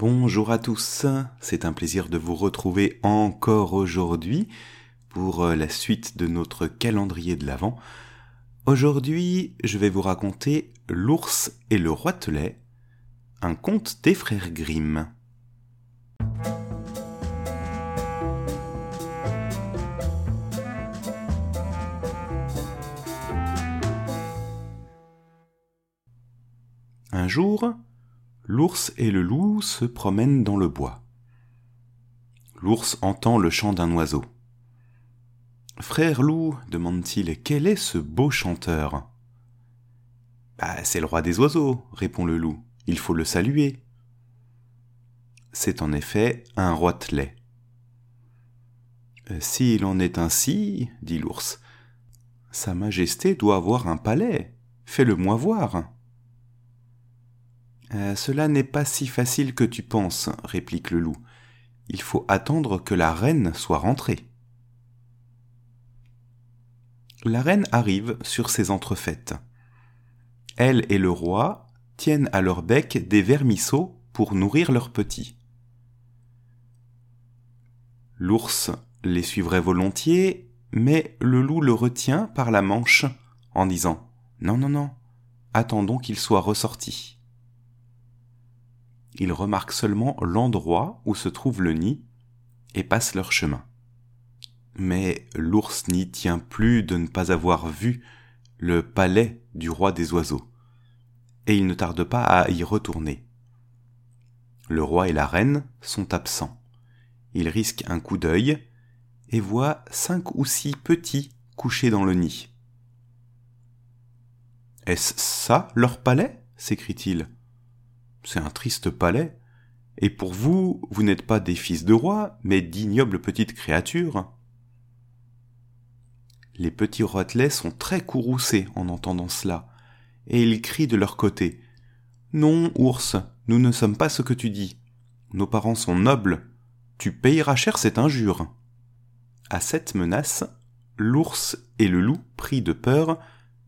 Bonjour à tous, c'est un plaisir de vous retrouver encore aujourd'hui pour euh, la suite de notre calendrier de l'Avent. Aujourd'hui, je vais vous raconter L'ours et le roitelet, un conte des frères Grimm. Un jour, l'ours et le loup se promènent dans le bois. L'ours entend le chant d'un oiseau. Frère loup, demande-t-il, quel est ce beau chanteur? Bah, c'est le roi des oiseaux, répond le loup. Il faut le saluer. C'est en effet un roitelet. Euh, s'il en est ainsi, dit l'ours, Sa Majesté doit avoir un palais. Fais-le-moi voir. Euh, cela n'est pas si facile que tu penses, réplique le loup. Il faut attendre que la reine soit rentrée. La reine arrive sur ses entrefaites. Elle et le roi tiennent à leur bec des vermisseaux pour nourrir leurs petits. L'ours les suivrait volontiers, mais le loup le retient par la manche en disant Non, non, non, attendons qu'il soit ressorti ils remarquent seulement l'endroit où se trouve le nid et passent leur chemin. Mais l'ours n'y tient plus de ne pas avoir vu le palais du roi des oiseaux, et il ne tarde pas à y retourner. Le roi et la reine sont absents. Il risque un coup d'œil et voit cinq ou six petits couchés dans le nid. Est-ce ça leur palais? s'écrie-t-il. C'est un triste palais. Et pour vous, vous n'êtes pas des fils de roi, mais d'ignobles petites créatures. Les petits roitelets sont très courroucés en entendant cela, et ils crient de leur côté. Non, ours, nous ne sommes pas ce que tu dis. Nos parents sont nobles. Tu payeras cher cette injure. À cette menace, l'ours et le loup, pris de peur,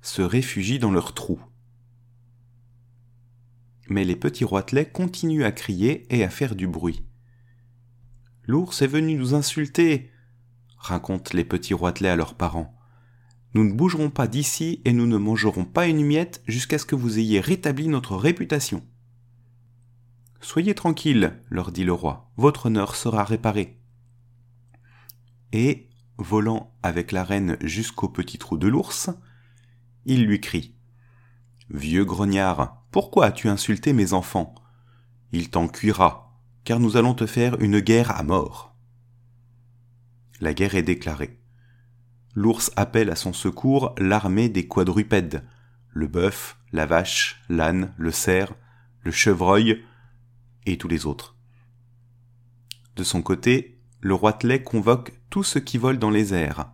se réfugient dans leur trou mais les petits roitelets continuent à crier et à faire du bruit. L'ours est venu nous insulter, racontent les petits roitelets à leurs parents. Nous ne bougerons pas d'ici et nous ne mangerons pas une miette jusqu'à ce que vous ayez rétabli notre réputation. Soyez tranquilles, leur dit le roi, votre honneur sera réparé. Et, volant avec la reine jusqu'au petit trou de l'ours, il lui crie Vieux grognard, pourquoi as-tu insulté mes enfants? Il t'en cuira, car nous allons te faire une guerre à mort. La guerre est déclarée. L'ours appelle à son secours l'armée des quadrupèdes, le bœuf, la vache, l'âne, le cerf, le chevreuil et tous les autres. De son côté, le roitelet convoque tout ce qui vole dans les airs,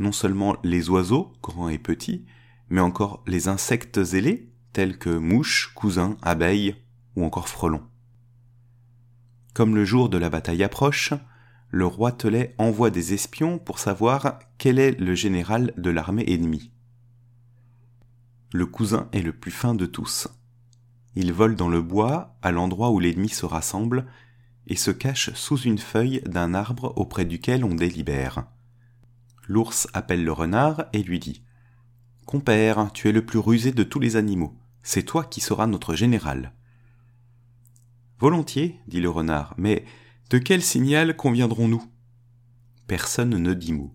non seulement les oiseaux, grands et petits, mais encore les insectes ailés, tels que mouches, cousins, abeilles ou encore frelons. Comme le jour de la bataille approche, le roi Telet envoie des espions pour savoir quel est le général de l'armée ennemie. Le cousin est le plus fin de tous. Il vole dans le bois à l'endroit où l'ennemi se rassemble et se cache sous une feuille d'un arbre auprès duquel on délibère. L'ours appelle le renard et lui dit Compère, tu es le plus rusé de tous les animaux. C'est toi qui seras notre général. Volontiers, dit le renard, mais de quel signal conviendrons-nous? Personne ne dit mot.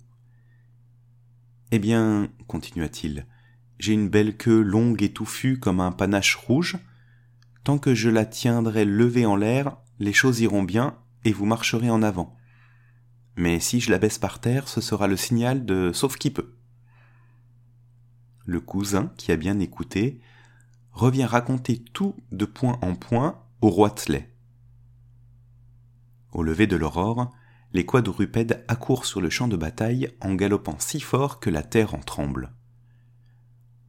Eh bien, continua-t-il, j'ai une belle queue longue et touffue comme un panache rouge. Tant que je la tiendrai levée en l'air, les choses iront bien et vous marcherez en avant. Mais si je la baisse par terre, ce sera le signal de sauf qui peut le cousin, qui a bien écouté, revient raconter tout de point en point au roitelet. Au lever de l'aurore, les quadrupèdes accourent sur le champ de bataille en galopant si fort que la terre en tremble.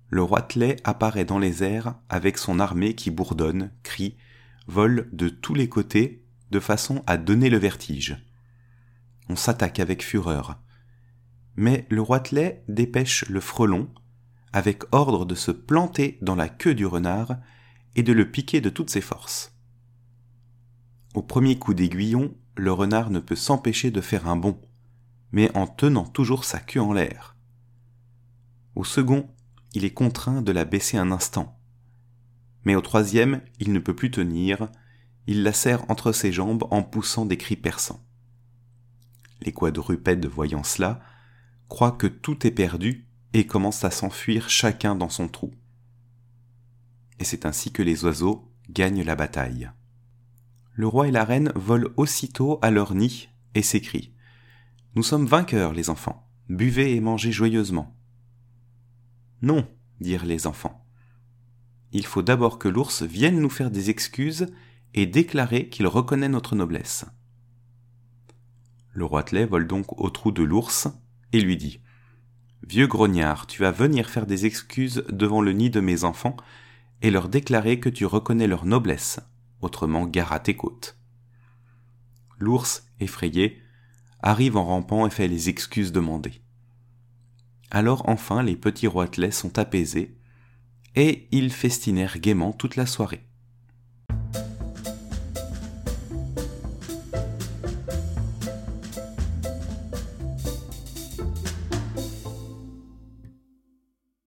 Le roitelet apparaît dans les airs avec son armée qui bourdonne, crie, vole de tous les côtés de façon à donner le vertige. On s'attaque avec fureur. Mais le roitelet dépêche le frelon, avec ordre de se planter dans la queue du renard et de le piquer de toutes ses forces. Au premier coup d'aiguillon, le renard ne peut s'empêcher de faire un bond, mais en tenant toujours sa queue en l'air. Au second, il est contraint de la baisser un instant. Mais au troisième, il ne peut plus tenir, il la serre entre ses jambes en poussant des cris perçants. Les quadrupèdes, voyant cela, croient que tout est perdu et commencent à s'enfuir chacun dans son trou. Et c'est ainsi que les oiseaux gagnent la bataille. Le roi et la reine volent aussitôt à leur nid et s'écrient Nous sommes vainqueurs, les enfants. Buvez et mangez joyeusement. Non, dirent les enfants. Il faut d'abord que l'ours vienne nous faire des excuses et déclarer qu'il reconnaît notre noblesse. Le roitelet vole donc au trou de l'ours et lui dit Vieux grognard, tu vas venir faire des excuses devant le nid de mes enfants et leur déclarer que tu reconnais leur noblesse, autrement gare à tes côtes. L'ours, effrayé, arrive en rampant et fait les excuses demandées. Alors enfin les petits roitelets sont apaisés, et ils festinèrent gaiement toute la soirée.